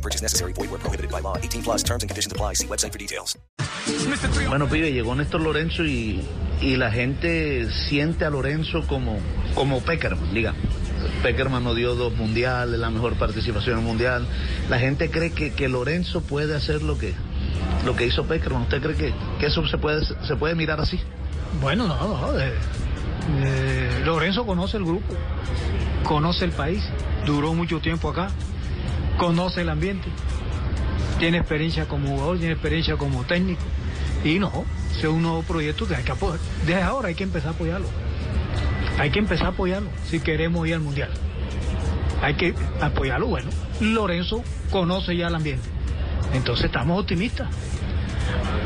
No purchase necessary. Void where prohibited by law. 18 plus terms and conditions apply. See website for details. Bueno, pibe, llegó Néstor Lorenzo y, y la gente siente a Lorenzo como, como Peckerman, diga. Peckerman nos dio dos mundiales, la mejor participación en el mundial. La gente cree que, que Lorenzo puede hacer lo que, lo que hizo Peckerman. ¿Usted cree que, que eso se puede, se puede mirar así? Bueno, no, no. eh, eh, Lorenzo conoce el grupo, conoce el país, duró mucho tiempo acá, conoce el ambiente, tiene experiencia como jugador, tiene experiencia como técnico. Y no, es un nuevo proyecto que hay que apoyar. Desde ahora hay que empezar a apoyarlo. Hay que empezar a apoyarlo si queremos ir al mundial. Hay que apoyarlo, bueno. Lorenzo conoce ya el ambiente. Entonces estamos optimistas.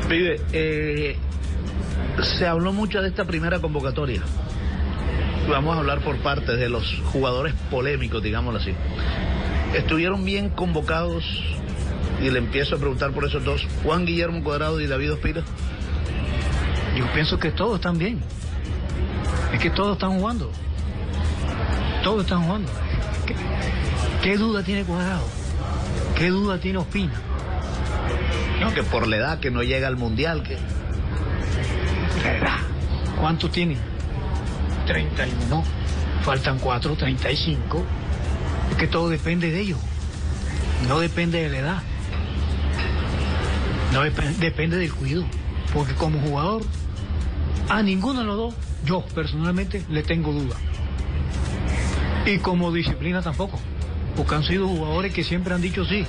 Pibe, eh, se habló mucho de esta primera convocatoria. Vamos a hablar por partes de los jugadores polémicos, digámoslo así. Estuvieron bien convocados y le empiezo a preguntar por esos dos, Juan Guillermo Cuadrado y David Ospina. Yo pienso que todos están bien. Es que todos están jugando. Todos están jugando. ¿Qué, qué duda tiene Cuadrado? ¿Qué duda tiene Ospina? No, que por la edad que no llega al mundial, que La edad. ¿Cuántos tienen? 31. Faltan 4, 35. Que todo depende de ellos. No depende de la edad. No dep- depende del cuidado. Porque como jugador, a ninguno de los dos, yo personalmente le tengo duda. Y como disciplina tampoco. Porque han sido jugadores que siempre han dicho sí.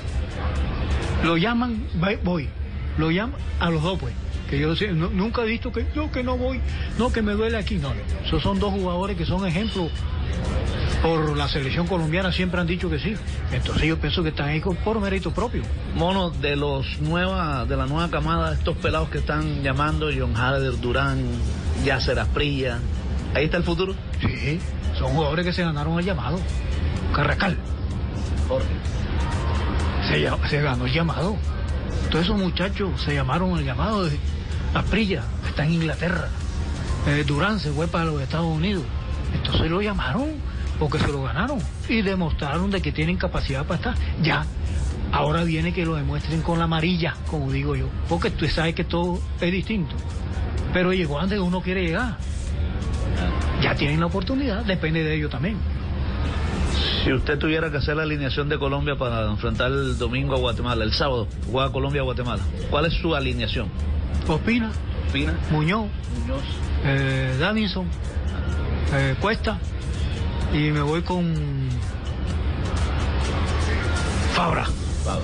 Lo llaman, voy. Lo llaman a los dos, pues. Que yo nunca he visto que yo que no voy, no que me duele aquí, no. Esos son dos jugadores que son ejemplos por la selección colombiana, siempre han dicho que sí. Entonces yo pienso que están ahí por mérito propio. mono de los nueva, de la nueva camada, estos pelados que están llamando, John Harder, Durán, Yasser Asprilla, ahí está el futuro. Sí, son jugadores que se ganaron el llamado. Carracal, Jorge. se, ganó el llamado. Todos esos muchachos se llamaron el llamado de Asprilla, está en Inglaterra. Eh, Durán se fue para los Estados Unidos. Entonces lo llamaron porque se lo ganaron y demostraron de que tienen capacidad para estar. Ya, ahora viene que lo demuestren con la amarilla, como digo yo. Porque tú sabes que todo es distinto. Pero llegó antes que uno quiere llegar. Ya tienen la oportunidad, depende de ellos también. Si usted tuviera que hacer la alineación de Colombia para enfrentar el domingo a Guatemala, el sábado, juega Colombia a Guatemala, ¿cuál es su alineación? Ospina, Pina, Muñoz, Muñoz, eh, Davinson, eh, Cuesta y me voy con Fabra.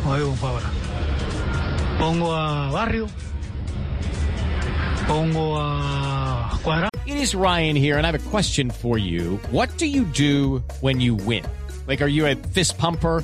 Me voy con Fabra. Pongo a Barrio. Pongo a Cuadrado. It is Ryan here, and I have a question for you. What do you do when you win? Like, are you a fist pumper?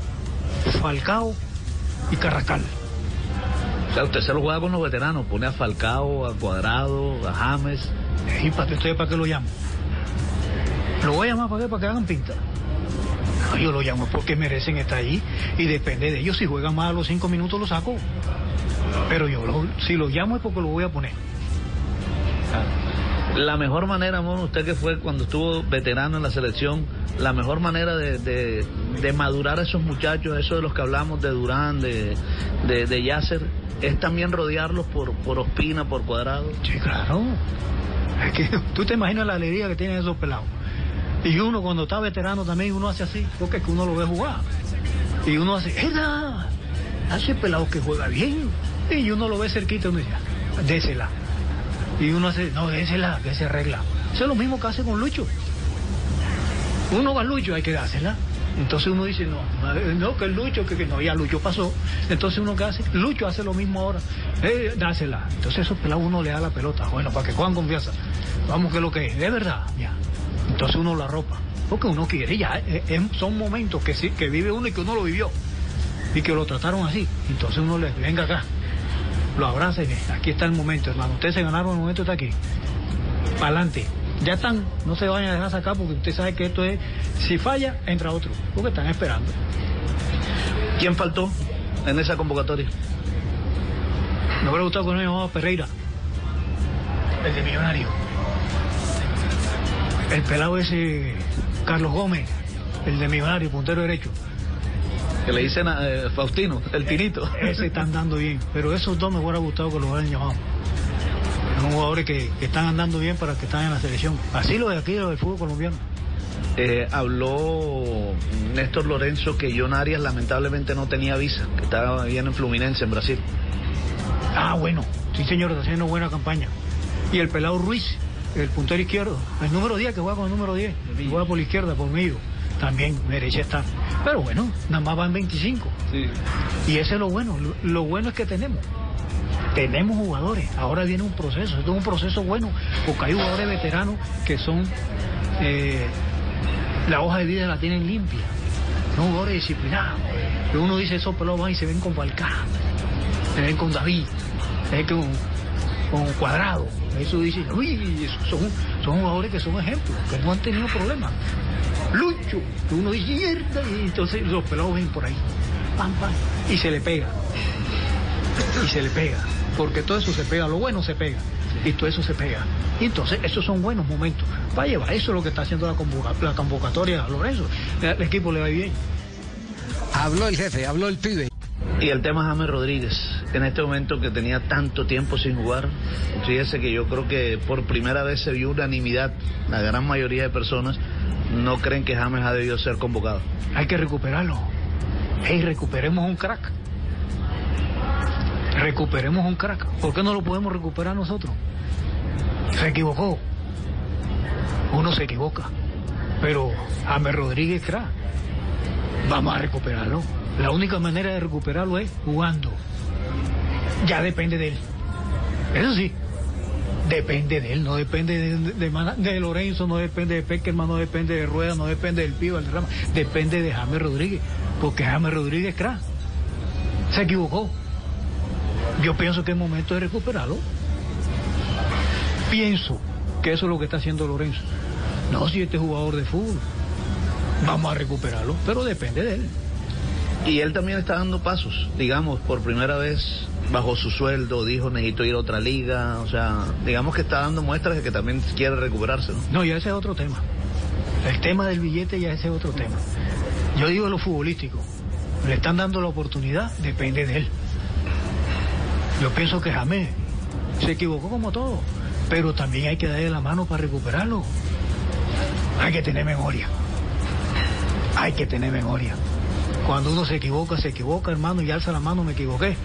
Falcao y Carracal. o sea, usted se lo juega con los veteranos, pone a Falcao, a Cuadrado, a James, ¿Y para usted para qué lo llamo? ¿Lo voy a llamar para qué? Para que hagan pinta. No, yo lo llamo porque merecen estar ahí y depende de ellos. Si juegan más a los cinco minutos lo saco. Pero yo lo- si lo llamo es porque lo voy a poner. La mejor manera, mono, usted que fue cuando estuvo veterano en la selección, la mejor manera de, de- de madurar a esos muchachos, eso de los que hablamos, de Durán, de, de, de Yasser, es también rodearlos por, por Ospina, por Cuadrado. Sí, claro. Es que tú te imaginas la alegría que tienen esos pelados. Y uno cuando está veterano también uno hace así, porque es que uno lo ve jugar. Y uno hace, ¡Eda! Hace pelado que juega bien. Y uno lo ve cerquita uno dice, désela. Y uno hace, no, désela, que se arregla. Eso es lo mismo que hace con Lucho. Uno va a Lucho, hay que dársela. Entonces uno dice, no, no, que Lucho, que, no, ya Lucho pasó. Entonces uno que hace, Lucho hace lo mismo ahora, eh, dásela. Entonces eso pelado uno le da la pelota, bueno, para que cojan confianza. Vamos que lo que es, de verdad, ya. Entonces uno la ropa, porque uno quiere, ya, eh, eh, son momentos que, sí, que vive uno y que uno lo vivió. Y que lo trataron así. Entonces uno le venga acá, lo dice, aquí está el momento, hermano. Ustedes se ganaron, el momento está aquí. Para adelante. Ya están, no se vayan a dejar sacar porque usted sabe que esto es, si falla, entra otro, porque están esperando. ¿Quién faltó en esa convocatoria? Me hubiera gustado que no llamaba Pereira, el de Millonario. El pelado ese, Carlos Gómez, el de Millonario, puntero derecho. Que le dicen a eh, Faustino, el tinito. Ese están dando bien, pero esos dos me hubiera gustado que los hubieran llamado. Son jugadores que, que están andando bien para que estén en la selección. Así lo de aquí, lo del fútbol colombiano. Eh, habló Néstor Lorenzo que John Arias lamentablemente no tenía visa, que estaba bien en Fluminense, en Brasil. Ah, bueno, sí señor, está haciendo buena campaña. Y el pelado Ruiz, el puntero izquierdo, el número 10, que juega con el número 10, que juega por la izquierda, por medio, también derecha está. Pero bueno, nada más van 25. Y ese es lo bueno, lo, bueno es que tenemos. Tenemos jugadores, ahora viene un proceso, esto es un proceso bueno, porque hay jugadores veteranos que son, eh, la hoja de vida la tienen limpia, son jugadores disciplinados. Y uno dice, esos pelados van y se ven con Falcán, se ven con David, se ven con, con Cuadrado. Eso dice, uy, son, son jugadores que son ejemplos, que no han tenido problemas. Lucho, uno dice, mierda, y entonces los pelados ven por ahí, pam, pam, y se le pega. Y se le pega, porque todo eso se pega, lo bueno se pega, y todo eso se pega. Y entonces, esos son buenos momentos. Va a llevar, eso es lo que está haciendo la, convoca- la convocatoria Lorenzo. El equipo le va bien. Habló el jefe, habló el pibe. Y el tema James Rodríguez, en este momento que tenía tanto tiempo sin jugar, fíjese que yo creo que por primera vez se vio unanimidad, la gran mayoría de personas no creen que James ha debido ser convocado. Hay que recuperarlo. Hey, recuperemos un crack. Recuperemos un crack. ¿Por qué no lo podemos recuperar nosotros? Se equivocó. Uno se equivoca. Pero James Rodríguez crack. Vamos a recuperarlo. La única manera de recuperarlo es jugando. Ya depende de él. Eso sí. Depende de él, no depende de, Lorenzo, no depende de Peckerman, no depende de Rueda, no depende del Pío, del Rama, depende de James Rodríguez, porque James Rodríguez crack. Se equivocó. Yo pienso que es momento de recuperarlo. Pienso que eso es lo que está haciendo Lorenzo. No, si este es jugador de fútbol, vamos a recuperarlo, pero depende de él. Y él también está dando pasos, digamos, por primera vez bajo su sueldo, dijo necesito ir a otra liga, o sea, digamos que está dando muestras de que también quiere recuperarse, ¿no? No, ya ese es otro tema. El tema del billete ya ese es otro tema. Yo digo lo futbolístico. Le están dando la oportunidad, depende de él. Yo pienso que Jamés se equivocó como todo, pero también hay que darle la mano para recuperarlo. Hay que tener memoria. Hay que tener memoria. Cuando uno se equivoca, se equivoca, hermano, y alza la mano, me equivoqué.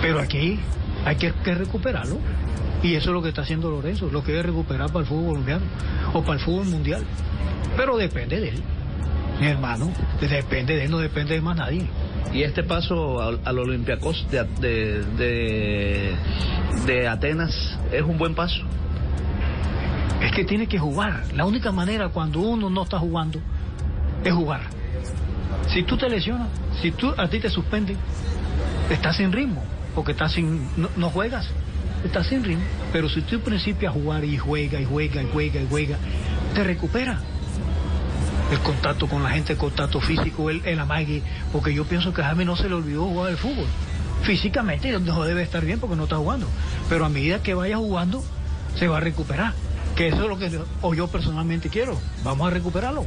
Pero aquí hay que, que recuperarlo. Y eso es lo que está haciendo Lorenzo, lo que es recuperar para el fútbol colombiano o para el fútbol mundial. Pero depende de él, mi hermano, depende de él, no depende de más nadie. Y este paso al, al Olympiacos de, de, de, de Atenas es un buen paso. Es que tiene que jugar. La única manera cuando uno no está jugando es jugar. Si tú te lesionas, si tú a ti te suspenden, estás sin ritmo, porque estás sin, no, juegas, estás sin ritmo. Pero si tú principias a jugar y juega y juega y juega y juega, te recupera. El contacto con la gente, el contacto físico, el, el amague, porque yo pienso que a Jaime no se le olvidó jugar el fútbol. Físicamente no debe estar bien porque no está jugando, pero a medida que vaya jugando, se va a recuperar. Que eso es lo que o yo personalmente quiero. Vamos a recuperarlo.